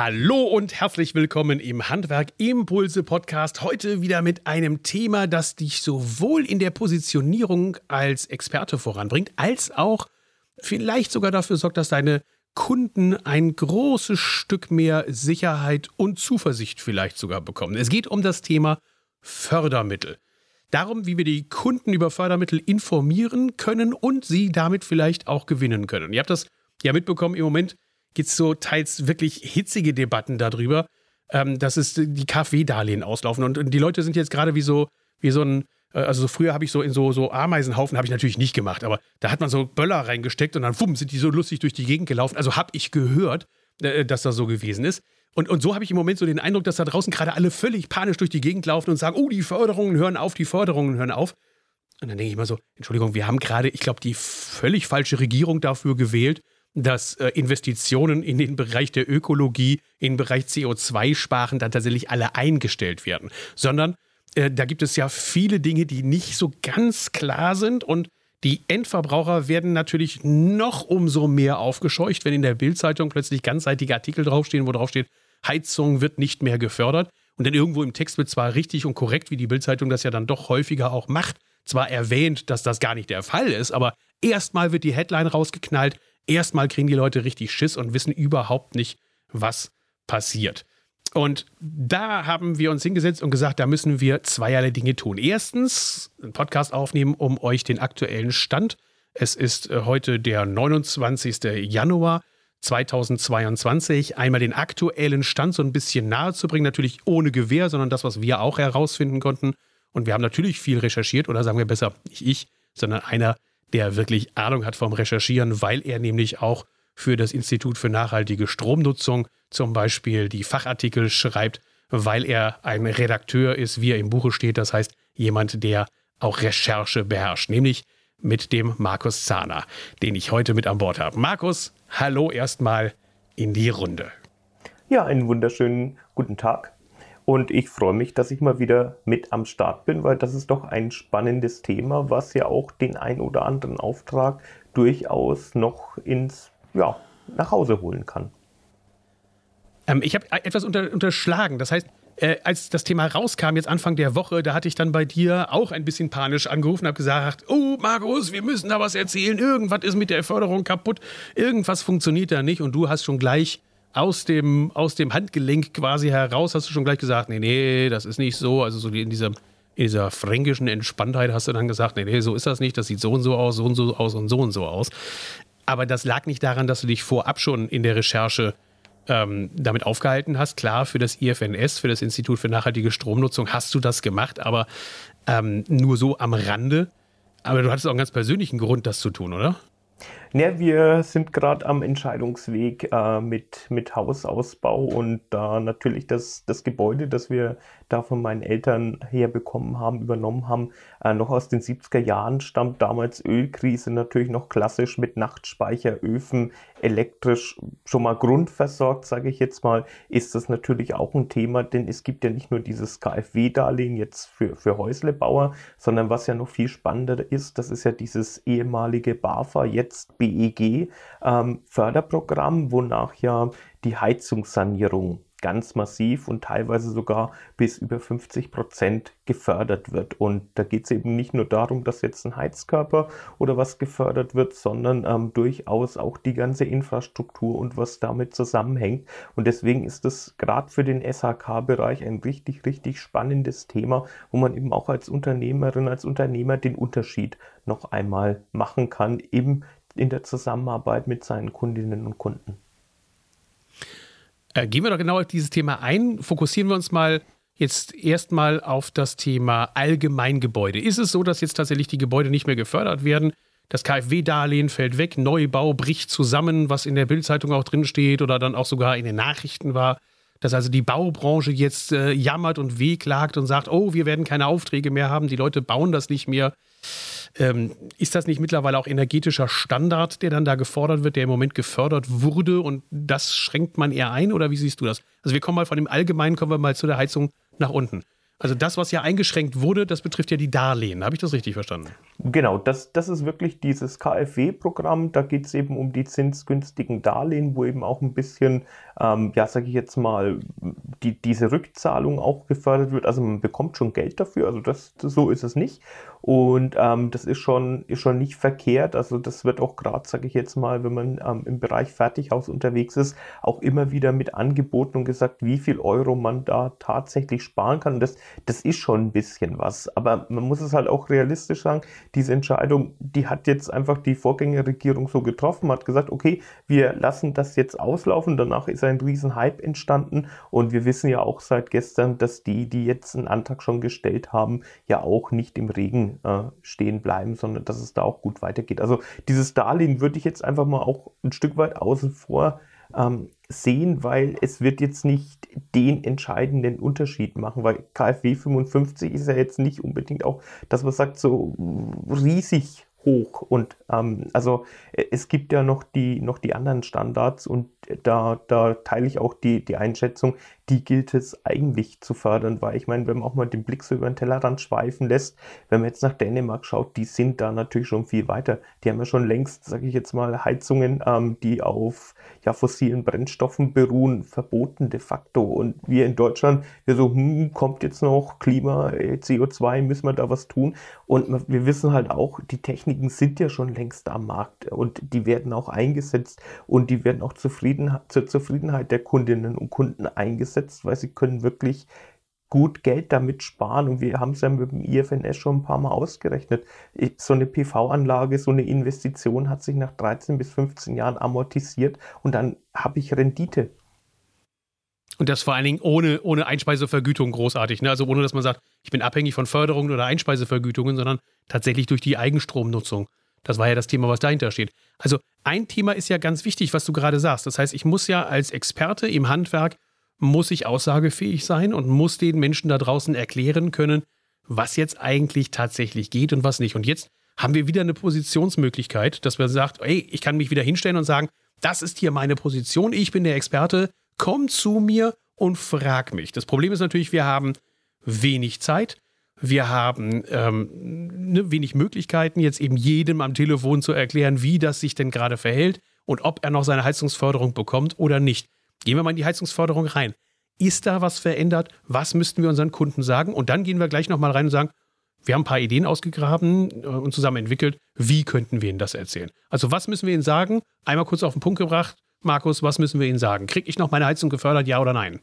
Hallo und herzlich willkommen im Handwerk Impulse Podcast. Heute wieder mit einem Thema, das dich sowohl in der Positionierung als Experte voranbringt, als auch vielleicht sogar dafür sorgt, dass deine Kunden ein großes Stück mehr Sicherheit und Zuversicht vielleicht sogar bekommen. Es geht um das Thema Fördermittel. Darum, wie wir die Kunden über Fördermittel informieren können und sie damit vielleicht auch gewinnen können. Ihr habt das ja mitbekommen, im Moment gibt es so teils wirklich hitzige Debatten darüber, ähm, dass es die KfW-Darlehen auslaufen. Und, und, die Leute sind jetzt gerade wie so, wie so ein, äh, also so früher habe ich so in so, so Ameisenhaufen, habe ich natürlich nicht gemacht, aber da hat man so Böller reingesteckt und dann wumm, sind die so lustig durch die Gegend gelaufen. Also habe ich gehört, äh, dass das so gewesen ist. Und, und so habe ich im Moment so den Eindruck, dass da draußen gerade alle völlig panisch durch die Gegend laufen und sagen, oh, die Förderungen hören auf, die Förderungen hören auf. Und dann denke ich mal so, Entschuldigung, wir haben gerade, ich glaube, die völlig falsche Regierung dafür gewählt, dass äh, Investitionen in den Bereich der Ökologie, in den Bereich CO2-Sparen dann tatsächlich alle eingestellt werden, sondern äh, da gibt es ja viele Dinge, die nicht so ganz klar sind und die Endverbraucher werden natürlich noch umso mehr aufgescheucht, wenn in der Bildzeitung plötzlich ganzseitige Artikel draufstehen, wo draufsteht, Heizung wird nicht mehr gefördert. Und dann irgendwo im Text wird zwar richtig und korrekt, wie die Bildzeitung das ja dann doch häufiger auch macht, zwar erwähnt, dass das gar nicht der Fall ist, aber erstmal wird die Headline rausgeknallt, erstmal kriegen die Leute richtig Schiss und wissen überhaupt nicht, was passiert. Und da haben wir uns hingesetzt und gesagt, da müssen wir zweierlei Dinge tun. Erstens, einen Podcast aufnehmen, um euch den aktuellen Stand. Es ist äh, heute der 29. Januar 2022. Einmal den aktuellen Stand so ein bisschen nahe zu bringen, natürlich ohne Gewehr, sondern das, was wir auch herausfinden konnten. Und wir haben natürlich viel recherchiert, oder sagen wir besser, nicht ich, sondern einer der wirklich Ahnung hat vom Recherchieren, weil er nämlich auch für das Institut für nachhaltige Stromnutzung zum Beispiel die Fachartikel schreibt, weil er ein Redakteur ist, wie er im Buche steht. Das heißt, jemand, der auch Recherche beherrscht, nämlich mit dem Markus Zahner, den ich heute mit an Bord habe. Markus, hallo erstmal in die Runde. Ja, einen wunderschönen guten Tag. Und ich freue mich, dass ich mal wieder mit am Start bin, weil das ist doch ein spannendes Thema, was ja auch den ein oder anderen Auftrag durchaus noch ins, ja, nach Hause holen kann. Ähm, ich habe etwas unter, unterschlagen. Das heißt, äh, als das Thema rauskam, jetzt Anfang der Woche, da hatte ich dann bei dir auch ein bisschen panisch angerufen und habe gesagt, oh Markus, wir müssen da was erzählen, irgendwas ist mit der Förderung kaputt, irgendwas funktioniert da nicht und du hast schon gleich aus dem, aus dem Handgelenk quasi heraus hast du schon gleich gesagt, nee, nee, das ist nicht so. Also so in dieser, in dieser fränkischen Entspanntheit hast du dann gesagt, nee, nee, so ist das nicht, das sieht so und so aus, so und so aus und so und so aus. Aber das lag nicht daran, dass du dich vorab schon in der Recherche ähm, damit aufgehalten hast. Klar, für das IFNS, für das Institut für nachhaltige Stromnutzung, hast du das gemacht, aber ähm, nur so am Rande. Aber du hattest auch einen ganz persönlichen Grund, das zu tun, oder? Ja, wir sind gerade am Entscheidungsweg äh, mit, mit Hausausbau und da äh, natürlich das, das Gebäude, das wir da von meinen Eltern herbekommen haben, übernommen haben, äh, noch aus den 70er Jahren stammt damals Ölkrise natürlich noch klassisch mit Nachtspeicheröfen, elektrisch schon mal grundversorgt, sage ich jetzt mal, ist das natürlich auch ein Thema, denn es gibt ja nicht nur dieses KfW-Darlehen jetzt für, für Häuslebauer, sondern was ja noch viel spannender ist, das ist ja dieses ehemalige BAFA, jetzt BEG ähm, Förderprogramm, wonach ja die Heizungssanierung ganz massiv und teilweise sogar bis über 50 Prozent gefördert wird. Und da geht es eben nicht nur darum, dass jetzt ein Heizkörper oder was gefördert wird, sondern ähm, durchaus auch die ganze Infrastruktur und was damit zusammenhängt. Und deswegen ist das gerade für den SHK-Bereich ein richtig, richtig spannendes Thema, wo man eben auch als Unternehmerin, als Unternehmer den Unterschied noch einmal machen kann, eben in der Zusammenarbeit mit seinen Kundinnen und Kunden. Äh, gehen wir doch genau auf dieses Thema ein. Fokussieren wir uns mal jetzt erstmal auf das Thema Allgemeingebäude. Ist es so, dass jetzt tatsächlich die Gebäude nicht mehr gefördert werden? Das KfW-Darlehen fällt weg, Neubau bricht zusammen, was in der Bildzeitung auch drinsteht oder dann auch sogar in den Nachrichten war, dass also die Baubranche jetzt äh, jammert und wehklagt und sagt, oh, wir werden keine Aufträge mehr haben, die Leute bauen das nicht mehr. Ähm, ist das nicht mittlerweile auch energetischer Standard, der dann da gefordert wird, der im Moment gefördert wurde und das schränkt man eher ein oder wie siehst du das? Also wir kommen mal von dem Allgemeinen, kommen wir mal zu der Heizung nach unten. Also das, was ja eingeschränkt wurde, das betrifft ja die Darlehen. Habe ich das richtig verstanden? Genau, das, das ist wirklich dieses KfW-Programm. Da geht es eben um die zinsgünstigen Darlehen, wo eben auch ein bisschen, ähm, ja, sage ich jetzt mal, die, diese Rückzahlung auch gefördert wird. Also man bekommt schon Geld dafür, also das, so ist es nicht. Und ähm, das ist schon, ist schon nicht verkehrt. Also das wird auch gerade, sage ich jetzt mal, wenn man ähm, im Bereich Fertighaus unterwegs ist, auch immer wieder mit angeboten und gesagt, wie viel Euro man da tatsächlich sparen kann. Und das, das ist schon ein bisschen was. Aber man muss es halt auch realistisch sagen, diese Entscheidung, die hat jetzt einfach die Vorgängerregierung so getroffen, hat gesagt, okay, wir lassen das jetzt auslaufen. Danach ist ein riesen Hype entstanden. Und wir wissen ja auch seit gestern, dass die, die jetzt einen Antrag schon gestellt haben, ja auch nicht im Regen äh, stehen bleiben, sondern dass es da auch gut weitergeht. Also dieses Darlehen würde ich jetzt einfach mal auch ein Stück weit außen vor ähm, sehen, weil es wird jetzt nicht den entscheidenden Unterschied machen, weil KfW 55 ist ja jetzt nicht unbedingt auch, dass man sagt, so riesig hoch. Und ähm, also äh, es gibt ja noch die, noch die anderen Standards und da, da teile ich auch die, die Einschätzung, die gilt es eigentlich zu fördern, weil ich meine, wenn man auch mal den Blick so über den Tellerrand schweifen lässt, wenn man jetzt nach Dänemark schaut, die sind da natürlich schon viel weiter. Die haben ja schon längst, sage ich jetzt mal, Heizungen, ähm, die auf ja, fossilen Brennstoffen beruhen, verboten de facto. Und wir in Deutschland, wir so, hm, kommt jetzt noch Klima, äh, CO2, müssen wir da was tun? Und wir wissen halt auch, die Techniken sind ja schon längst am Markt und die werden auch eingesetzt und die werden auch zufrieden, zur Zufriedenheit der Kundinnen und Kunden eingesetzt eingesetzt, weil sie können wirklich gut Geld damit sparen und wir haben es ja mit dem IFNS schon ein paar Mal ausgerechnet. So eine PV-Anlage, so eine Investition hat sich nach 13 bis 15 Jahren amortisiert und dann habe ich Rendite. Und das vor allen Dingen ohne, ohne Einspeisevergütung großartig. Ne? Also ohne, dass man sagt, ich bin abhängig von Förderungen oder Einspeisevergütungen, sondern tatsächlich durch die Eigenstromnutzung. Das war ja das Thema, was dahinter steht. Also ein Thema ist ja ganz wichtig, was du gerade sagst. Das heißt, ich muss ja als Experte im Handwerk muss ich aussagefähig sein und muss den Menschen da draußen erklären können, was jetzt eigentlich tatsächlich geht und was nicht. Und jetzt haben wir wieder eine Positionsmöglichkeit, dass man sagt, ey, ich kann mich wieder hinstellen und sagen, das ist hier meine Position, ich bin der Experte, komm zu mir und frag mich. Das Problem ist natürlich, wir haben wenig Zeit, wir haben ähm, ne, wenig Möglichkeiten, jetzt eben jedem am Telefon zu erklären, wie das sich denn gerade verhält und ob er noch seine Heizungsförderung bekommt oder nicht. Gehen wir mal in die Heizungsförderung rein. Ist da was verändert? Was müssten wir unseren Kunden sagen? Und dann gehen wir gleich nochmal rein und sagen, wir haben ein paar Ideen ausgegraben äh, und zusammen entwickelt. Wie könnten wir Ihnen das erzählen? Also, was müssen wir Ihnen sagen? Einmal kurz auf den Punkt gebracht. Markus, was müssen wir Ihnen sagen? Kriege ich noch meine Heizung gefördert, ja oder nein?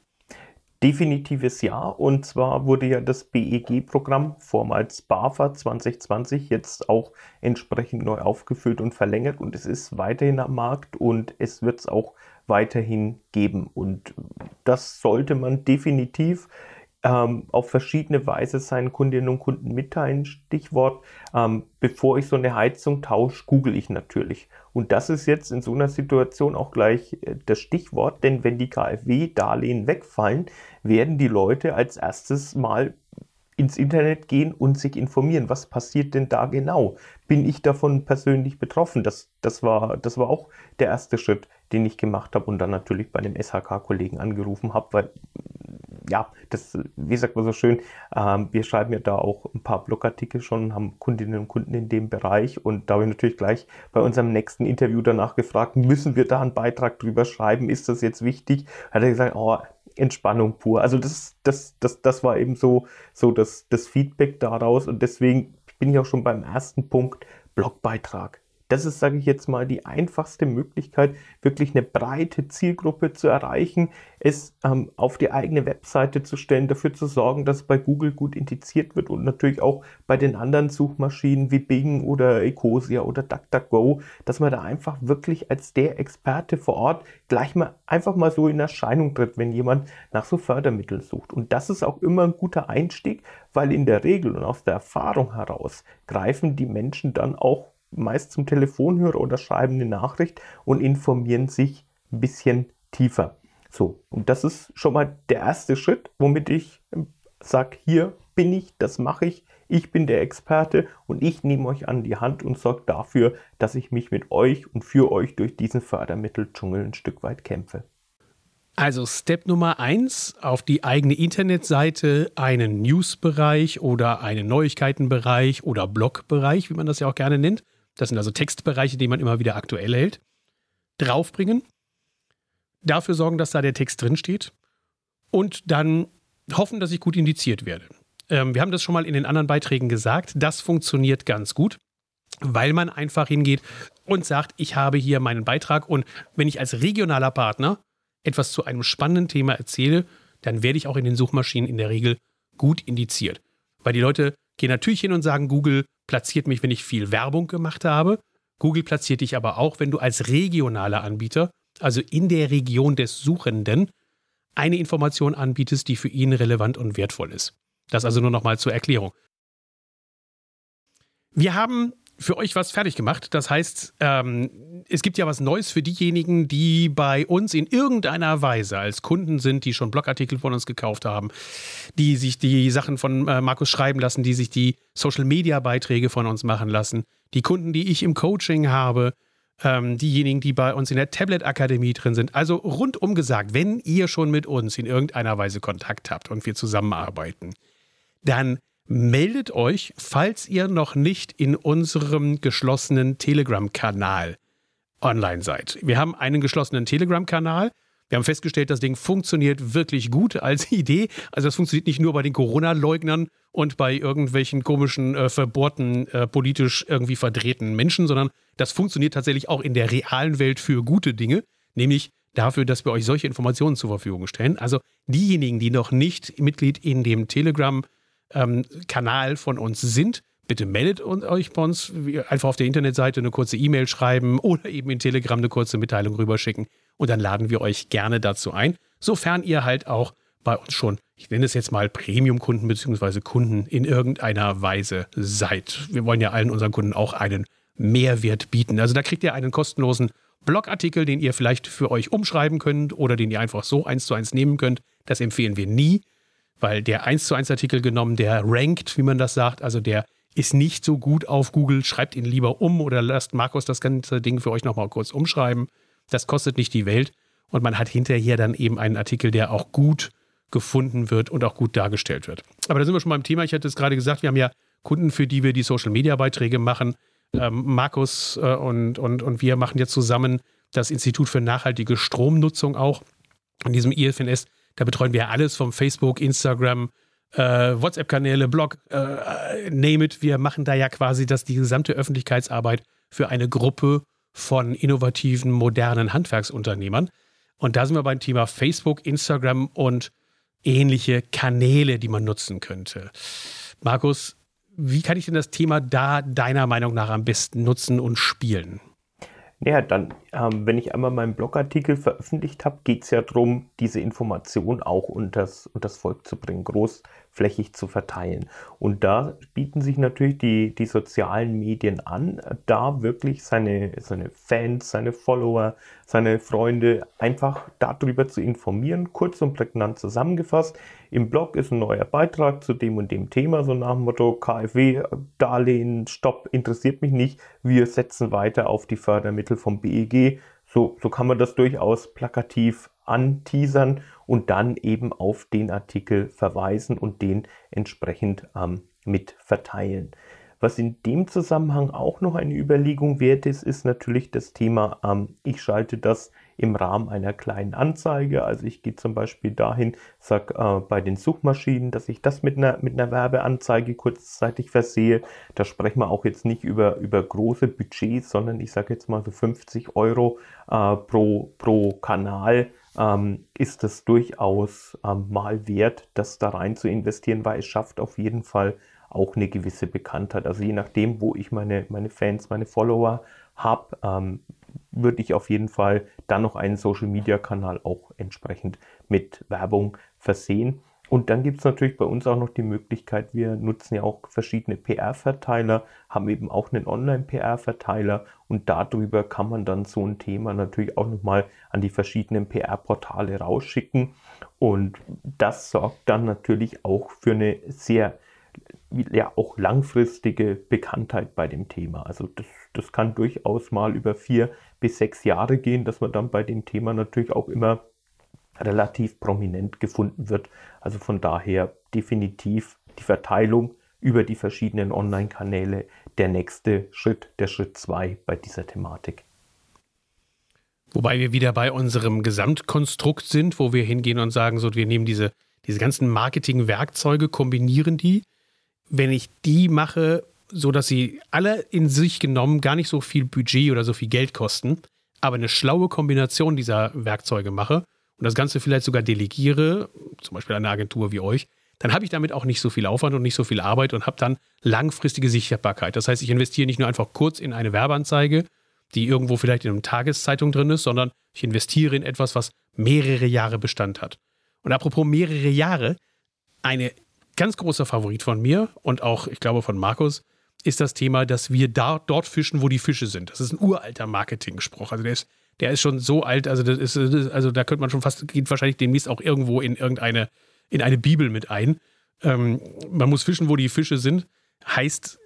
Definitives Ja. Und zwar wurde ja das BEG-Programm, vormals BAFA 2020, jetzt auch entsprechend neu aufgefüllt und verlängert. Und es ist weiterhin am Markt und es wird es auch weiterhin geben. Und das sollte man definitiv ähm, auf verschiedene Weise seinen Kundinnen und Kunden mitteilen. Stichwort, ähm, bevor ich so eine Heizung tausche, google ich natürlich. Und das ist jetzt in so einer Situation auch gleich äh, das Stichwort, denn wenn die KfW-Darlehen wegfallen, werden die Leute als erstes mal ins Internet gehen und sich informieren, was passiert denn da genau? Bin ich davon persönlich betroffen? Das, das, war, das war auch der erste Schritt, den ich gemacht habe und dann natürlich bei dem SHK-Kollegen angerufen habe, weil ja, das, wie sagt man so schön, ähm, wir schreiben ja da auch ein paar Blogartikel schon, haben Kundinnen und Kunden in dem Bereich und da habe ich natürlich gleich bei unserem nächsten Interview danach gefragt, müssen wir da einen Beitrag drüber schreiben, ist das jetzt wichtig? Hat er gesagt, oh, Entspannung pur. Also das, das, das, das war eben so, so das, das Feedback daraus und deswegen bin ich auch schon beim ersten Punkt, Blogbeitrag. Das ist, sage ich jetzt mal, die einfachste Möglichkeit, wirklich eine breite Zielgruppe zu erreichen, es ähm, auf die eigene Webseite zu stellen, dafür zu sorgen, dass bei Google gut indiziert wird und natürlich auch bei den anderen Suchmaschinen wie Bing oder Ecosia oder DuckDuckGo, dass man da einfach wirklich als der Experte vor Ort gleich mal einfach mal so in Erscheinung tritt, wenn jemand nach so Fördermitteln sucht. Und das ist auch immer ein guter Einstieg, weil in der Regel und aus der Erfahrung heraus greifen die Menschen dann auch meist zum Telefonhörer oder schreiben eine Nachricht und informieren sich ein bisschen tiefer. So, und das ist schon mal der erste Schritt, womit ich ähm, sage, hier bin ich, das mache ich, ich bin der Experte und ich nehme euch an die Hand und sorge dafür, dass ich mich mit euch und für euch durch diesen Fördermitteldschungel ein Stück weit kämpfe. Also Step Nummer eins, auf die eigene Internetseite einen Newsbereich oder einen Neuigkeitenbereich oder Blogbereich, wie man das ja auch gerne nennt. Das sind also Textbereiche, die man immer wieder aktuell hält. Draufbringen, dafür sorgen, dass da der Text drinsteht und dann hoffen, dass ich gut indiziert werde. Ähm, wir haben das schon mal in den anderen Beiträgen gesagt. Das funktioniert ganz gut, weil man einfach hingeht und sagt, ich habe hier meinen Beitrag und wenn ich als regionaler Partner etwas zu einem spannenden Thema erzähle, dann werde ich auch in den Suchmaschinen in der Regel gut indiziert. Weil die Leute gehen natürlich hin und sagen, Google platziert mich, wenn ich viel Werbung gemacht habe. Google platziert dich aber auch, wenn du als regionaler Anbieter, also in der Region des Suchenden, eine Information anbietest, die für ihn relevant und wertvoll ist. Das also nur nochmal zur Erklärung. Wir haben für euch was fertig gemacht. Das heißt, ähm, es gibt ja was Neues für diejenigen, die bei uns in irgendeiner Weise als Kunden sind, die schon Blogartikel von uns gekauft haben, die sich die Sachen von äh, Markus schreiben lassen, die sich die Social-Media-Beiträge von uns machen lassen, die Kunden, die ich im Coaching habe, ähm, diejenigen, die bei uns in der Tablet-Akademie drin sind. Also rundum gesagt, wenn ihr schon mit uns in irgendeiner Weise Kontakt habt und wir zusammenarbeiten, dann meldet euch, falls ihr noch nicht in unserem geschlossenen Telegram-Kanal online seid. Wir haben einen geschlossenen Telegram-Kanal. Wir haben festgestellt, das Ding funktioniert wirklich gut als Idee. Also das funktioniert nicht nur bei den Corona-Leugnern und bei irgendwelchen komischen, äh, verbohrten, äh, politisch irgendwie verdrehten Menschen, sondern das funktioniert tatsächlich auch in der realen Welt für gute Dinge, nämlich dafür, dass wir euch solche Informationen zur Verfügung stellen. Also diejenigen, die noch nicht Mitglied in dem Telegram-Kanal ähm, Kanal von uns sind, bitte meldet euch bei uns. Einfach auf der Internetseite eine kurze E-Mail schreiben oder eben in Telegram eine kurze Mitteilung rüberschicken. Und dann laden wir euch gerne dazu ein, sofern ihr halt auch bei uns schon, ich nenne es jetzt mal Premium-Kunden bzw. Kunden in irgendeiner Weise seid. Wir wollen ja allen unseren Kunden auch einen Mehrwert bieten. Also da kriegt ihr einen kostenlosen Blogartikel, den ihr vielleicht für euch umschreiben könnt oder den ihr einfach so eins zu eins nehmen könnt. Das empfehlen wir nie weil der 1 zu 1 Artikel genommen, der rankt, wie man das sagt, also der ist nicht so gut auf Google, schreibt ihn lieber um oder lasst Markus das ganze Ding für euch nochmal kurz umschreiben. Das kostet nicht die Welt und man hat hinterher dann eben einen Artikel, der auch gut gefunden wird und auch gut dargestellt wird. Aber da sind wir schon beim Thema. Ich hatte es gerade gesagt, wir haben ja Kunden, für die wir die Social-Media-Beiträge machen. Ähm, Markus äh, und, und, und wir machen jetzt zusammen das Institut für nachhaltige Stromnutzung auch. In diesem IFNS da betreuen wir alles vom Facebook, Instagram, äh, WhatsApp-Kanäle, Blog, äh, name it. Wir machen da ja quasi das, die gesamte Öffentlichkeitsarbeit für eine Gruppe von innovativen, modernen Handwerksunternehmern. Und da sind wir beim Thema Facebook, Instagram und ähnliche Kanäle, die man nutzen könnte. Markus, wie kann ich denn das Thema da deiner Meinung nach am besten nutzen und spielen? Ja, dann, ähm, wenn ich einmal meinen Blogartikel veröffentlicht habe, geht es ja darum, diese Information auch unters, unters Volk zu bringen, großflächig zu verteilen. Und da bieten sich natürlich die, die sozialen Medien an, da wirklich seine, seine Fans, seine Follower, seine Freunde einfach darüber zu informieren, kurz und prägnant zusammengefasst. Im Blog ist ein neuer Beitrag zu dem und dem Thema, so nach dem Motto KfW, Darlehen, Stopp, interessiert mich nicht. Wir setzen weiter auf die Fördermittel vom BEG. So, so kann man das durchaus plakativ anteasern und dann eben auf den Artikel verweisen und den entsprechend ähm, mit verteilen. Was in dem Zusammenhang auch noch eine Überlegung wert ist, ist natürlich das Thema, ähm, ich schalte das im Rahmen einer kleinen Anzeige. Also ich gehe zum Beispiel dahin, sage äh, bei den Suchmaschinen, dass ich das mit einer, mit einer Werbeanzeige kurzzeitig versehe. Da sprechen wir auch jetzt nicht über, über große Budgets, sondern ich sage jetzt mal so 50 Euro äh, pro, pro Kanal. Ähm, ist es durchaus ähm, mal wert, das da rein zu investieren, weil es schafft auf jeden Fall auch eine gewisse Bekanntheit. Also je nachdem, wo ich meine, meine Fans, meine Follower habe, ähm, würde ich auf jeden Fall dann noch einen Social-Media-Kanal auch entsprechend mit Werbung versehen. Und dann gibt es natürlich bei uns auch noch die Möglichkeit, wir nutzen ja auch verschiedene PR-Verteiler, haben eben auch einen Online-PR-Verteiler und darüber kann man dann so ein Thema natürlich auch nochmal an die verschiedenen PR-Portale rausschicken. Und das sorgt dann natürlich auch für eine sehr ja auch langfristige Bekanntheit bei dem Thema. Also das, das kann durchaus mal über vier bis sechs Jahre gehen, dass man dann bei dem Thema natürlich auch immer relativ prominent gefunden wird. Also von daher definitiv die Verteilung über die verschiedenen Online-Kanäle der nächste Schritt, der Schritt zwei bei dieser Thematik. Wobei wir wieder bei unserem Gesamtkonstrukt sind, wo wir hingehen und sagen, so, wir nehmen diese, diese ganzen Marketing-Werkzeuge, kombinieren die. Wenn ich die mache, so dass sie alle in sich genommen gar nicht so viel Budget oder so viel Geld kosten, aber eine schlaue Kombination dieser Werkzeuge mache und das Ganze vielleicht sogar delegiere, zum Beispiel eine Agentur wie euch, dann habe ich damit auch nicht so viel Aufwand und nicht so viel Arbeit und habe dann langfristige Sicherbarkeit. Das heißt, ich investiere nicht nur einfach kurz in eine Werbeanzeige, die irgendwo vielleicht in einer Tageszeitung drin ist, sondern ich investiere in etwas, was mehrere Jahre Bestand hat. Und apropos mehrere Jahre, eine ganz großer Favorit von mir und auch, ich glaube, von Markus, ist das Thema, dass wir da, dort fischen, wo die Fische sind. Das ist ein uralter Marketing-Spruch. Also der ist, der ist schon so alt, also das ist, also da könnte man schon fast, geht wahrscheinlich demnächst auch irgendwo in irgendeine, in eine Bibel mit ein. Ähm, man muss fischen, wo die Fische sind. Heißt,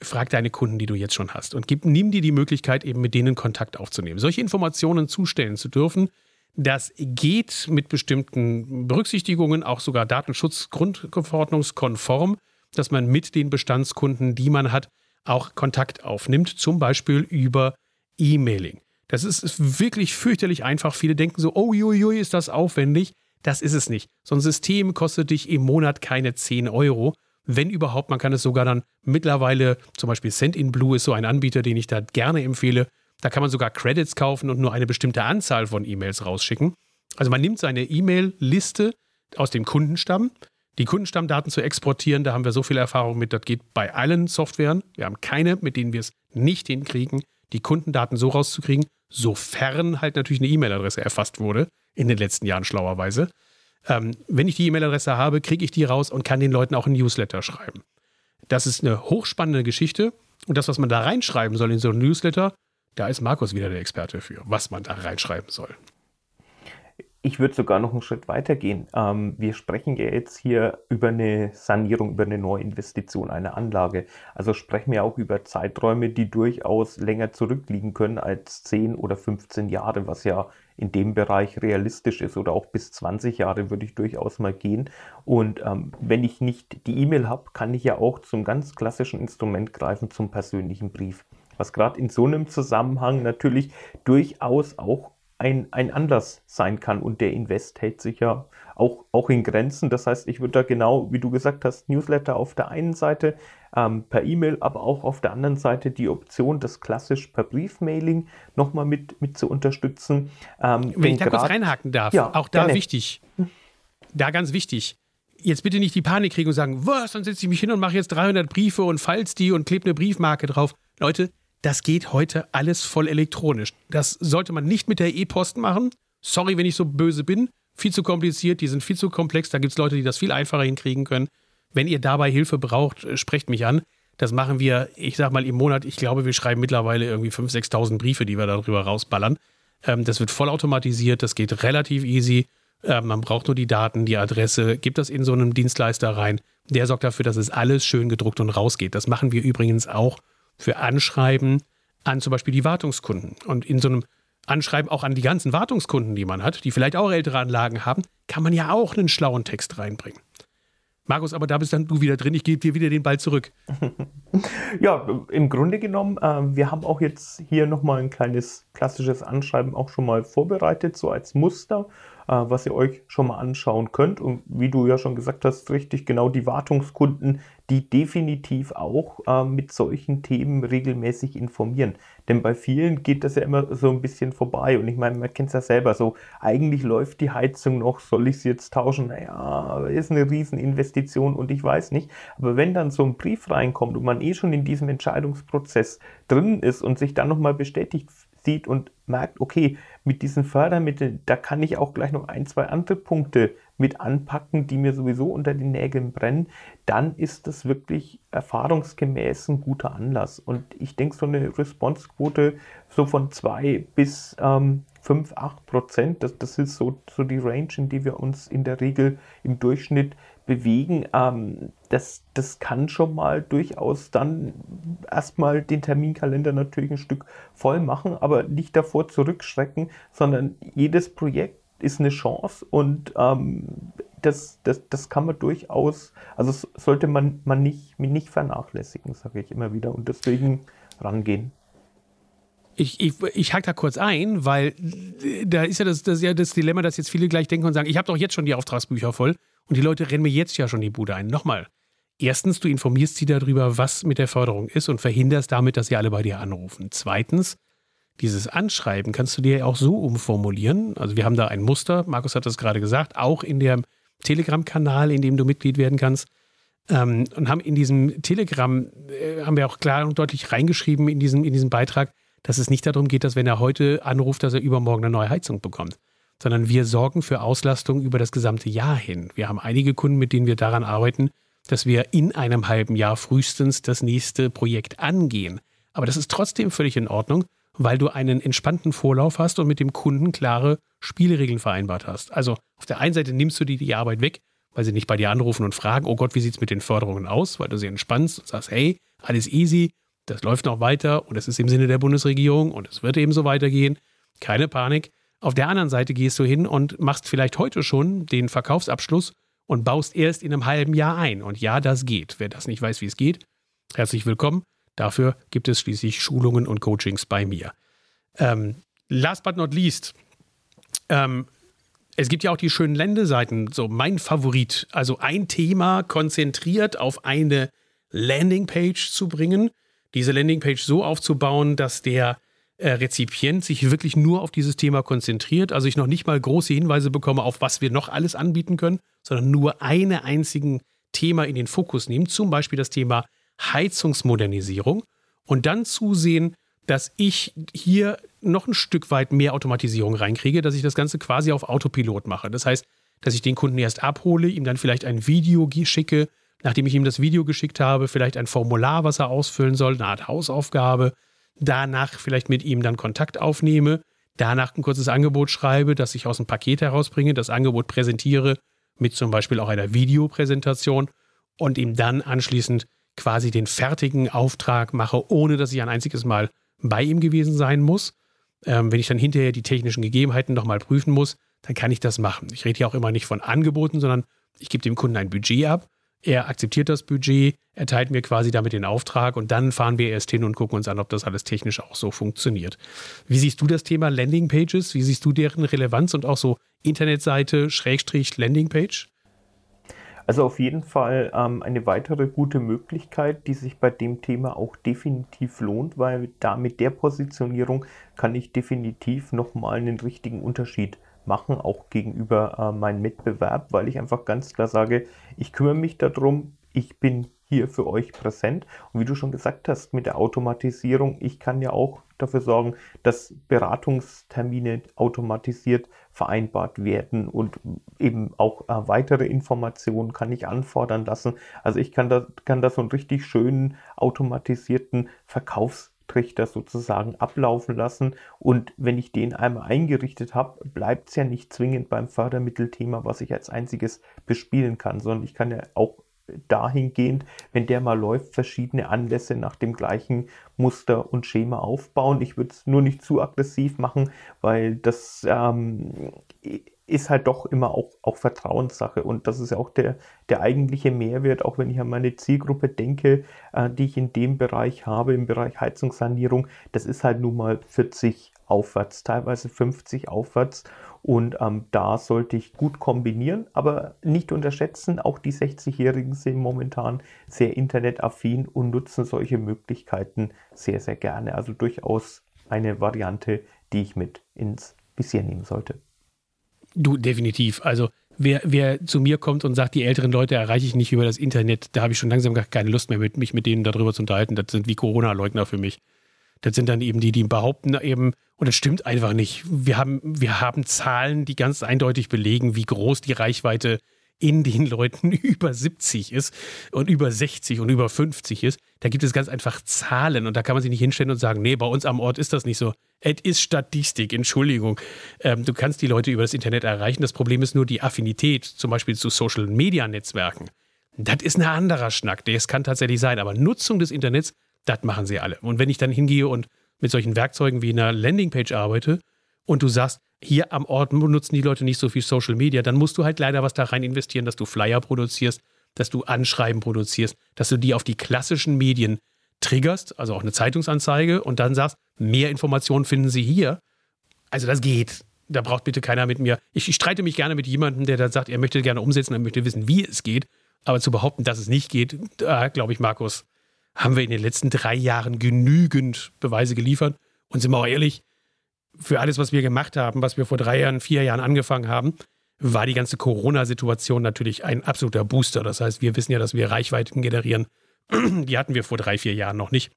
frag deine Kunden, die du jetzt schon hast und gib, nimm dir die Möglichkeit, eben mit denen Kontakt aufzunehmen. Solche Informationen zustellen zu dürfen, das geht mit bestimmten Berücksichtigungen, auch sogar Datenschutzgrundverordnungskonform, dass man mit den Bestandskunden, die man hat, auch Kontakt aufnimmt, zum Beispiel über E-Mailing. Das ist wirklich fürchterlich einfach. Viele denken so, oh, ui, ist das aufwendig. Das ist es nicht. So ein System kostet dich im Monat keine 10 Euro. Wenn überhaupt, man kann es sogar dann mittlerweile, zum Beispiel Send in Blue ist so ein Anbieter, den ich da gerne empfehle. Da kann man sogar Credits kaufen und nur eine bestimmte Anzahl von E-Mails rausschicken. Also man nimmt seine E-Mail-Liste aus dem Kundenstamm, die Kundenstammdaten zu exportieren, da haben wir so viel Erfahrung mit, das geht bei allen Softwaren. Wir haben keine, mit denen wir es nicht hinkriegen, die Kundendaten so rauszukriegen, sofern halt natürlich eine E-Mail-Adresse erfasst wurde, in den letzten Jahren schlauerweise. Ähm, wenn ich die E-Mail-Adresse habe, kriege ich die raus und kann den Leuten auch ein Newsletter schreiben. Das ist eine hochspannende Geschichte. Und das, was man da reinschreiben soll in so ein Newsletter, da ist Markus wieder der Experte für, was man da reinschreiben soll. Ich würde sogar noch einen Schritt weiter gehen. Ähm, wir sprechen ja jetzt hier über eine Sanierung, über eine Neuinvestition einer Anlage. Also sprechen wir auch über Zeiträume, die durchaus länger zurückliegen können als 10 oder 15 Jahre, was ja in dem Bereich realistisch ist oder auch bis 20 Jahre würde ich durchaus mal gehen. Und ähm, wenn ich nicht die E-Mail habe, kann ich ja auch zum ganz klassischen Instrument greifen, zum persönlichen Brief. Was gerade in so einem Zusammenhang natürlich durchaus auch ein, ein Anlass sein kann. Und der Invest hält sich ja auch, auch in Grenzen. Das heißt, ich würde da genau, wie du gesagt hast, Newsletter auf der einen Seite, ähm, per E-Mail, aber auch auf der anderen Seite die Option, das klassisch per Briefmailing nochmal mit, mit zu unterstützen. Ähm, wenn ich da kurz reinhaken darf, ja, auch da gerne. wichtig. Da ganz wichtig jetzt bitte nicht die Panik kriegen und sagen, was, dann setze ich mich hin und mache jetzt 300 Briefe und falls die und klebe eine Briefmarke drauf. Leute, das geht heute alles voll elektronisch. Das sollte man nicht mit der E-Post machen. Sorry, wenn ich so böse bin. Viel zu kompliziert, die sind viel zu komplex. Da gibt es Leute, die das viel einfacher hinkriegen können. Wenn ihr dabei Hilfe braucht, äh, sprecht mich an. Das machen wir, ich sag mal, im Monat. Ich glaube, wir schreiben mittlerweile irgendwie 5.000, 6.000 Briefe, die wir darüber rausballern. Ähm, das wird vollautomatisiert, das geht relativ easy. Ähm, man braucht nur die Daten, die Adresse, gibt das in so einem Dienstleister rein. Der sorgt dafür, dass es alles schön gedruckt und rausgeht. Das machen wir übrigens auch für Anschreiben an zum Beispiel die Wartungskunden. Und in so einem Anschreiben auch an die ganzen Wartungskunden, die man hat, die vielleicht auch ältere Anlagen haben, kann man ja auch einen schlauen Text reinbringen. Markus, aber da bist dann du wieder drin. Ich gebe dir wieder den Ball zurück. ja, im Grunde genommen, äh, wir haben auch jetzt hier nochmal ein kleines klassisches Anschreiben auch schon mal vorbereitet, so als Muster. Äh, was ihr euch schon mal anschauen könnt. Und wie du ja schon gesagt hast, richtig genau die Wartungskunden, die definitiv auch äh, mit solchen Themen regelmäßig informieren. Denn bei vielen geht das ja immer so ein bisschen vorbei. Und ich meine, man kennt es ja selber so, eigentlich läuft die Heizung noch, soll ich sie jetzt tauschen? Naja, ist eine Rieseninvestition und ich weiß nicht. Aber wenn dann so ein Brief reinkommt und man eh schon in diesem Entscheidungsprozess drin ist und sich dann nochmal bestätigt sieht und merkt, okay, mit diesen Fördermitteln, da kann ich auch gleich noch ein, zwei andere Punkte mit anpacken, die mir sowieso unter den Nägeln brennen, dann ist das wirklich erfahrungsgemäß ein guter Anlass. Und ich denke, so eine Responsequote so von zwei bis ähm, 5, 8 Prozent, das, das ist so, so die Range, in die wir uns in der Regel im Durchschnitt bewegen, ähm, das, das kann schon mal durchaus dann erstmal den Terminkalender natürlich ein Stück voll machen, aber nicht davor zurückschrecken, sondern jedes Projekt ist eine Chance und ähm, das, das, das kann man durchaus, also sollte man, man nicht, nicht vernachlässigen, sage ich immer wieder. Und deswegen rangehen. Ich, ich, ich hake da kurz ein, weil da ist ja das, das, ist ja das Dilemma, dass jetzt viele gleich denken und sagen, ich habe doch jetzt schon die Auftragsbücher voll und die Leute rennen mir jetzt ja schon die Bude ein. Nochmal. Erstens, du informierst sie darüber, was mit der Förderung ist und verhinderst damit, dass sie alle bei dir anrufen. Zweitens, dieses Anschreiben kannst du dir auch so umformulieren. Also wir haben da ein Muster, Markus hat das gerade gesagt, auch in dem Telegram-Kanal, in dem du Mitglied werden kannst. Ähm, und haben in diesem Telegram, äh, haben wir auch klar und deutlich reingeschrieben in diesem, in diesem Beitrag, dass es nicht darum geht, dass wenn er heute anruft, dass er übermorgen eine neue Heizung bekommt, sondern wir sorgen für Auslastung über das gesamte Jahr hin. Wir haben einige Kunden, mit denen wir daran arbeiten, dass wir in einem halben Jahr frühestens das nächste Projekt angehen. Aber das ist trotzdem völlig in Ordnung, weil du einen entspannten Vorlauf hast und mit dem Kunden klare Spielregeln vereinbart hast. Also auf der einen Seite nimmst du dir die Arbeit weg, weil sie nicht bei dir anrufen und fragen, oh Gott, wie sieht es mit den Förderungen aus, weil du sie entspannst und sagst, hey, alles easy, das läuft noch weiter und es ist im Sinne der Bundesregierung und es wird eben so weitergehen. Keine Panik. Auf der anderen Seite gehst du hin und machst vielleicht heute schon den Verkaufsabschluss und baust erst in einem halben Jahr ein. Und ja, das geht. Wer das nicht weiß, wie es geht, herzlich willkommen. Dafür gibt es schließlich Schulungen und Coachings bei mir. Ähm, last but not least, ähm, es gibt ja auch die schönen Ländeseiten, so mein Favorit. Also ein Thema konzentriert auf eine Landingpage zu bringen diese Landingpage so aufzubauen, dass der äh, Rezipient sich wirklich nur auf dieses Thema konzentriert, also ich noch nicht mal große Hinweise bekomme, auf was wir noch alles anbieten können, sondern nur eine einzigen Thema in den Fokus nehmen, zum Beispiel das Thema Heizungsmodernisierung und dann zusehen, dass ich hier noch ein Stück weit mehr Automatisierung reinkriege, dass ich das Ganze quasi auf Autopilot mache. Das heißt, dass ich den Kunden erst abhole, ihm dann vielleicht ein Video schicke, nachdem ich ihm das Video geschickt habe, vielleicht ein Formular, was er ausfüllen soll, eine Art Hausaufgabe, danach vielleicht mit ihm dann Kontakt aufnehme, danach ein kurzes Angebot schreibe, das ich aus dem Paket herausbringe, das Angebot präsentiere mit zum Beispiel auch einer Videopräsentation und ihm dann anschließend quasi den fertigen Auftrag mache, ohne dass ich ein einziges Mal bei ihm gewesen sein muss. Ähm, wenn ich dann hinterher die technischen Gegebenheiten nochmal prüfen muss, dann kann ich das machen. Ich rede hier auch immer nicht von Angeboten, sondern ich gebe dem Kunden ein Budget ab er akzeptiert das Budget, erteilt mir quasi damit den Auftrag und dann fahren wir erst hin und gucken uns an, ob das alles technisch auch so funktioniert. Wie siehst du das Thema Landingpages? Wie siehst du deren Relevanz und auch so Internetseite, Schrägstrich, Landingpage? Also auf jeden Fall ähm, eine weitere gute Möglichkeit, die sich bei dem Thema auch definitiv lohnt, weil da mit der Positionierung kann ich definitiv nochmal einen richtigen Unterschied machen, auch gegenüber äh, meinem Mitbewerb, weil ich einfach ganz klar sage, ich kümmere mich darum, ich bin hier für euch präsent. Und wie du schon gesagt hast, mit der Automatisierung, ich kann ja auch dafür sorgen, dass Beratungstermine automatisiert vereinbart werden und eben auch äh, weitere Informationen kann ich anfordern lassen. Also ich kann da, kann da so einen richtig schönen automatisierten Verkaufs Trichter sozusagen ablaufen lassen. Und wenn ich den einmal eingerichtet habe, bleibt es ja nicht zwingend beim Fördermittelthema, was ich als einziges bespielen kann, sondern ich kann ja auch dahingehend, wenn der mal läuft, verschiedene Anlässe nach dem gleichen Muster und Schema aufbauen. Ich würde es nur nicht zu aggressiv machen, weil das ähm, ist halt doch immer auch, auch Vertrauenssache. Und das ist ja auch der, der eigentliche Mehrwert, auch wenn ich an meine Zielgruppe denke, äh, die ich in dem Bereich habe, im Bereich Heizungssanierung. Das ist halt nun mal 40 aufwärts, teilweise 50 aufwärts. Und ähm, da sollte ich gut kombinieren, aber nicht unterschätzen, auch die 60-Jährigen sind momentan sehr internetaffin und nutzen solche Möglichkeiten sehr, sehr gerne. Also durchaus eine Variante, die ich mit ins Visier nehmen sollte. Du, definitiv. Also wer, wer zu mir kommt und sagt, die älteren Leute erreiche ich nicht über das Internet, da habe ich schon langsam gar keine Lust mehr, mit, mich mit denen darüber zu unterhalten. Das sind wie Corona-Leugner für mich. Das sind dann eben die, die behaupten eben, und das stimmt einfach nicht. Wir haben, wir haben Zahlen, die ganz eindeutig belegen, wie groß die Reichweite in den Leuten über 70 ist und über 60 und über 50 ist, da gibt es ganz einfach Zahlen und da kann man sich nicht hinstellen und sagen, nee, bei uns am Ort ist das nicht so. Es ist Statistik, Entschuldigung. Ähm, du kannst die Leute über das Internet erreichen. Das Problem ist nur die Affinität, zum Beispiel zu Social-Media-Netzwerken. Das ist ein anderer Schnack, das kann tatsächlich sein, aber Nutzung des Internets, das machen sie alle. Und wenn ich dann hingehe und mit solchen Werkzeugen wie einer Landingpage arbeite und du sagst, hier am Ort nutzen die Leute nicht so viel Social Media, dann musst du halt leider was da rein investieren, dass du Flyer produzierst, dass du Anschreiben produzierst, dass du die auf die klassischen Medien triggerst, also auch eine Zeitungsanzeige und dann sagst, mehr Informationen finden Sie hier. Also das geht. Da braucht bitte keiner mit mir. Ich, ich streite mich gerne mit jemandem, der da sagt, er möchte gerne umsetzen, er möchte wissen, wie es geht. Aber zu behaupten, dass es nicht geht, da glaube ich, Markus, haben wir in den letzten drei Jahren genügend Beweise geliefert. Und sind wir auch ehrlich, für alles, was wir gemacht haben, was wir vor drei Jahren, vier Jahren angefangen haben, war die ganze Corona-Situation natürlich ein absoluter Booster. Das heißt, wir wissen ja, dass wir Reichweiten generieren. Die hatten wir vor drei, vier Jahren noch nicht.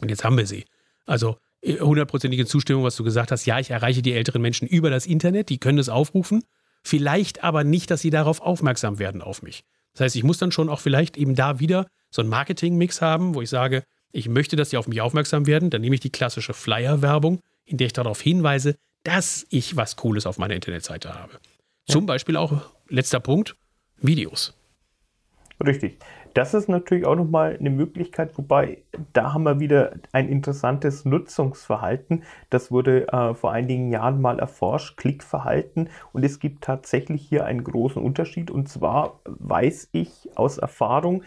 Und jetzt haben wir sie. Also hundertprozentige Zustimmung, was du gesagt hast. Ja, ich erreiche die älteren Menschen über das Internet, die können es aufrufen. Vielleicht aber nicht, dass sie darauf aufmerksam werden auf mich. Das heißt, ich muss dann schon auch vielleicht eben da wieder so einen Marketing-Mix haben, wo ich sage, ich möchte, dass sie auf mich aufmerksam werden. Dann nehme ich die klassische Flyer-Werbung, in der ich darauf hinweise, dass ich was Cooles auf meiner Internetseite habe. Ja. Zum Beispiel auch, letzter Punkt, Videos. Richtig. Das ist natürlich auch nochmal eine Möglichkeit, wobei da haben wir wieder ein interessantes Nutzungsverhalten. Das wurde äh, vor einigen Jahren mal erforscht, Klickverhalten. Und es gibt tatsächlich hier einen großen Unterschied. Und zwar weiß ich aus Erfahrung,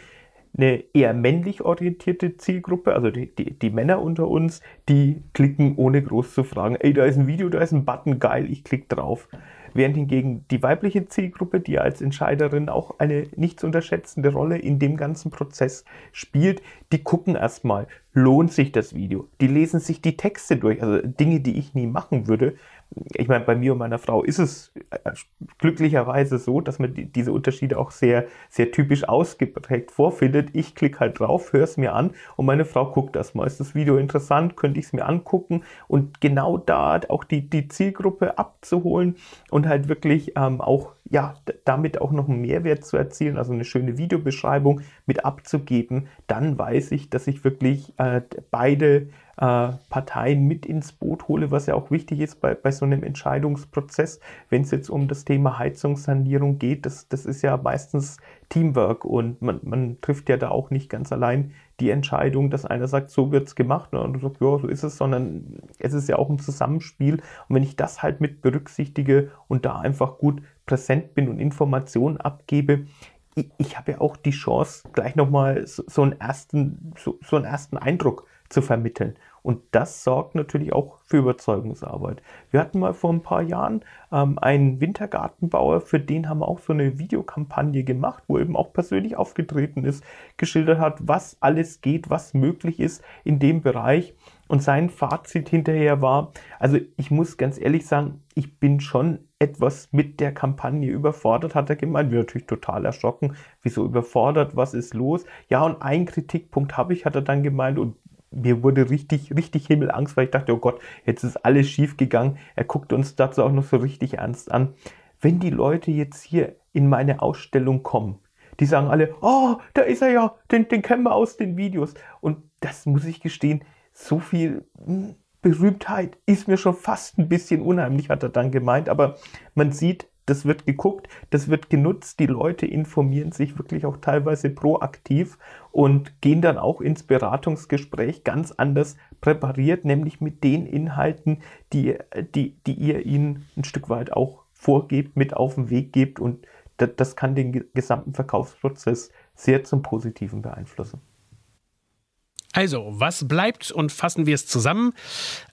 eine eher männlich orientierte Zielgruppe, also die, die, die, Männer unter uns, die klicken ohne groß zu fragen, ey, da ist ein Video, da ist ein Button, geil, ich klicke drauf. Während hingegen die weibliche Zielgruppe, die als Entscheiderin auch eine nicht zu unterschätzende Rolle in dem ganzen Prozess spielt, die gucken erstmal, lohnt sich das Video? Die lesen sich die Texte durch, also Dinge, die ich nie machen würde, ich meine, bei mir und meiner Frau ist es äh, glücklicherweise so, dass man die, diese Unterschiede auch sehr, sehr typisch ausgeprägt vorfindet. Ich klicke halt drauf, höre es mir an und meine Frau guckt das mal. Ist das Video interessant? Könnte ich es mir angucken? Und genau da auch die, die Zielgruppe abzuholen und halt wirklich ähm, auch ja, damit auch noch einen Mehrwert zu erzielen, also eine schöne Videobeschreibung mit abzugeben, dann weiß ich, dass ich wirklich äh, beide äh, Parteien mit ins Boot hole, was ja auch wichtig ist bei, bei so einem Entscheidungsprozess, wenn es jetzt um das Thema Heizungssanierung geht. Das, das ist ja meistens Teamwork und man, man trifft ja da auch nicht ganz allein die Entscheidung, dass einer sagt, so wird es gemacht und du sagst, ja, so ist es, sondern es ist ja auch ein Zusammenspiel. Und wenn ich das halt mit berücksichtige und da einfach gut präsent bin und Informationen abgebe, ich, ich habe ja auch die Chance, gleich nochmal so, so, einen ersten, so, so einen ersten Eindruck zu vermitteln. Und das sorgt natürlich auch für Überzeugungsarbeit. Wir hatten mal vor ein paar Jahren ähm, einen Wintergartenbauer, für den haben wir auch so eine Videokampagne gemacht, wo er eben auch persönlich aufgetreten ist, geschildert hat, was alles geht, was möglich ist in dem Bereich. Und sein Fazit hinterher war, also ich muss ganz ehrlich sagen, ich bin schon etwas mit der Kampagne überfordert, hat er gemeint. Wir natürlich total erschrocken. Wieso überfordert? Was ist los? Ja, und einen Kritikpunkt habe ich, hat er dann gemeint, und mir wurde richtig, richtig Himmelangst, weil ich dachte, oh Gott, jetzt ist alles schief gegangen. Er guckt uns dazu auch noch so richtig ernst an. Wenn die Leute jetzt hier in meine Ausstellung kommen, die sagen alle, oh, da ist er ja, den, den kennen wir aus den Videos. Und das muss ich gestehen, so viel hm, Berühmtheit ist mir schon fast ein bisschen unheimlich, hat er dann gemeint. Aber man sieht, das wird geguckt, das wird genutzt, die Leute informieren sich wirklich auch teilweise proaktiv und gehen dann auch ins Beratungsgespräch ganz anders präpariert, nämlich mit den Inhalten, die, die, die ihr ihnen ein Stück weit auch vorgebt, mit auf den Weg gebt und das, das kann den gesamten Verkaufsprozess sehr zum Positiven beeinflussen. Also, was bleibt und fassen wir es zusammen?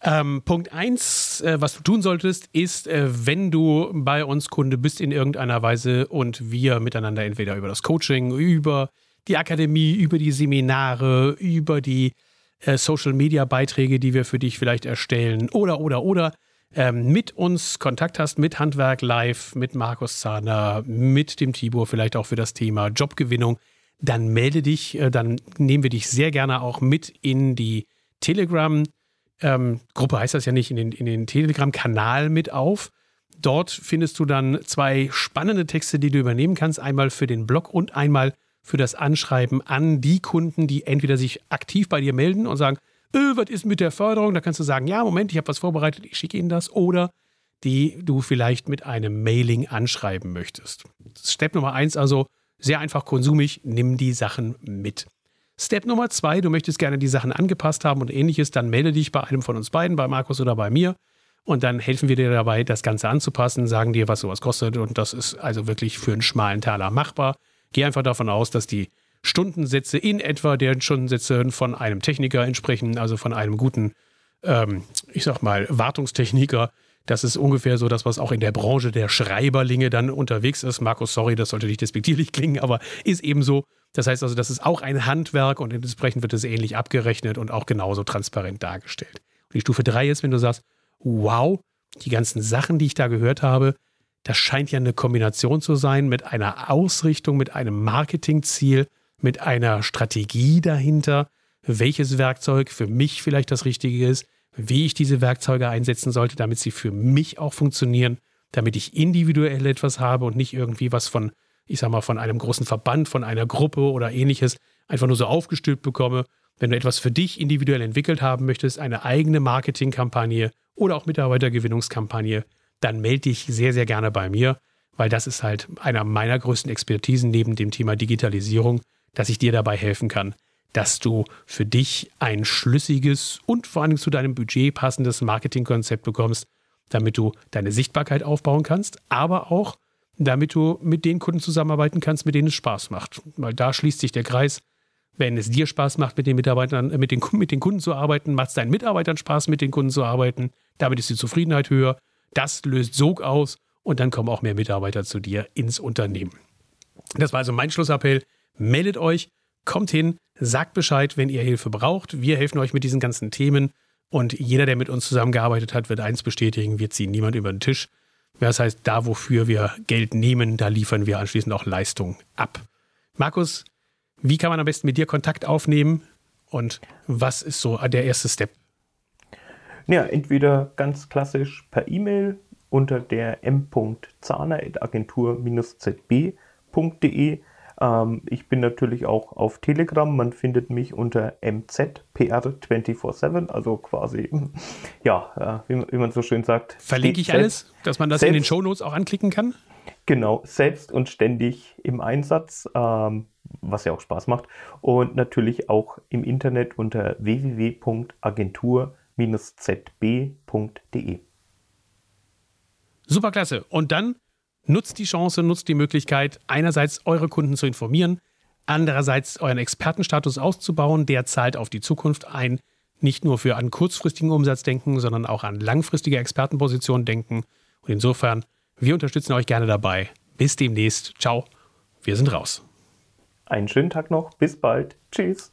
Ähm, Punkt 1, äh, was du tun solltest, ist, äh, wenn du bei uns Kunde bist in irgendeiner Weise und wir miteinander entweder über das Coaching, über die Akademie, über die Seminare, über die äh, Social-Media-Beiträge, die wir für dich vielleicht erstellen oder, oder, oder, ähm, mit uns Kontakt hast, mit Handwerk Live, mit Markus Zahner, mit dem Tibor, vielleicht auch für das Thema Jobgewinnung dann melde dich, äh, dann nehmen wir dich sehr gerne auch mit in die Telegram. Ähm, heißt das ja nicht, in den, in den Telegram-Kanal mit auf. Dort findest du dann zwei spannende Texte, die du übernehmen kannst. Einmal für den Blog und einmal für das Anschreiben an die Kunden, die entweder sich aktiv bei dir melden und sagen, äh, was ist mit der Förderung? Da kannst du sagen, ja, Moment, ich habe was vorbereitet, ich schicke Ihnen das. Oder die du vielleicht mit einem Mailing anschreiben möchtest. Step Nummer eins also, sehr einfach konsumig, nimm die Sachen mit. Step Nummer zwei, du möchtest gerne die Sachen angepasst haben und ähnliches, dann melde dich bei einem von uns beiden, bei Markus oder bei mir Und dann helfen wir dir dabei, das Ganze anzupassen, sagen dir, was sowas kostet. Und das ist also wirklich für einen schmalen Taler machbar. Geh einfach davon aus, dass die Stundensätze in etwa der Stundensätze von einem Techniker entsprechen, also von einem guten, ähm, ich sag mal, Wartungstechniker. Das ist ungefähr so das, was auch in der Branche der Schreiberlinge dann unterwegs ist. Markus, sorry, das sollte nicht despektierlich klingen, aber ist eben so. Das heißt also, das ist auch ein Handwerk und entsprechend wird es ähnlich abgerechnet und auch genauso transparent dargestellt. Und die Stufe 3 ist, wenn du sagst, wow, die ganzen Sachen, die ich da gehört habe, das scheint ja eine Kombination zu sein mit einer Ausrichtung, mit einem Marketingziel, mit einer Strategie dahinter, welches Werkzeug für mich vielleicht das Richtige ist, wie ich diese Werkzeuge einsetzen sollte, damit sie für mich auch funktionieren, damit ich individuell etwas habe und nicht irgendwie was von, ich sag mal, von einem großen Verband, von einer Gruppe oder ähnliches einfach nur so aufgestülpt bekomme. Wenn du etwas für dich individuell entwickelt haben möchtest, eine eigene Marketingkampagne oder auch Mitarbeitergewinnungskampagne, dann melde dich sehr, sehr gerne bei mir, weil das ist halt einer meiner größten Expertisen neben dem Thema Digitalisierung, dass ich dir dabei helfen kann, dass du für dich ein schlüssiges und vor allem zu deinem Budget passendes Marketingkonzept bekommst, damit du deine Sichtbarkeit aufbauen kannst, aber auch damit du mit den Kunden zusammenarbeiten kannst, mit denen es Spaß macht. Weil da schließt sich der Kreis. Wenn es dir Spaß macht, mit den Mitarbeitern, äh, mit den, mit den Kunden zu arbeiten, macht es deinen Mitarbeitern Spaß, mit den Kunden zu arbeiten. Damit ist die Zufriedenheit höher. Das löst Sog aus und dann kommen auch mehr Mitarbeiter zu dir ins Unternehmen. Das war also mein Schlussappell. Meldet euch, kommt hin, sagt Bescheid, wenn ihr Hilfe braucht. Wir helfen euch mit diesen ganzen Themen. Und jeder, der mit uns zusammengearbeitet hat, wird eins bestätigen, wir ziehen niemand über den Tisch. Das heißt, da, wofür wir Geld nehmen, da liefern wir anschließend auch Leistung ab. Markus, wie kann man am besten mit dir Kontakt aufnehmen und was ist so der erste Step? Ja, entweder ganz klassisch per E-Mail unter der m.zahner.agentur-zb.de. Ähm, ich bin natürlich auch auf Telegram. Man findet mich unter mzpr247, also quasi, ja, äh, wie, wie, man so schön sagt. Verlinke ich alles, dass man das selbst, in den Shownotes auch anklicken kann? Genau, selbst und ständig im Einsatz. Ähm, was ja auch Spaß macht. Und natürlich auch im Internet unter www.agentur-zb.de. Superklasse. Und dann nutzt die Chance, nutzt die Möglichkeit, einerseits eure Kunden zu informieren, andererseits euren Expertenstatus auszubauen. Der zahlt auf die Zukunft ein. Nicht nur für an kurzfristigen Umsatz denken, sondern auch an langfristige Expertenpositionen denken. Und insofern, wir unterstützen euch gerne dabei. Bis demnächst. Ciao. Wir sind raus. Einen schönen Tag noch. Bis bald. Tschüss.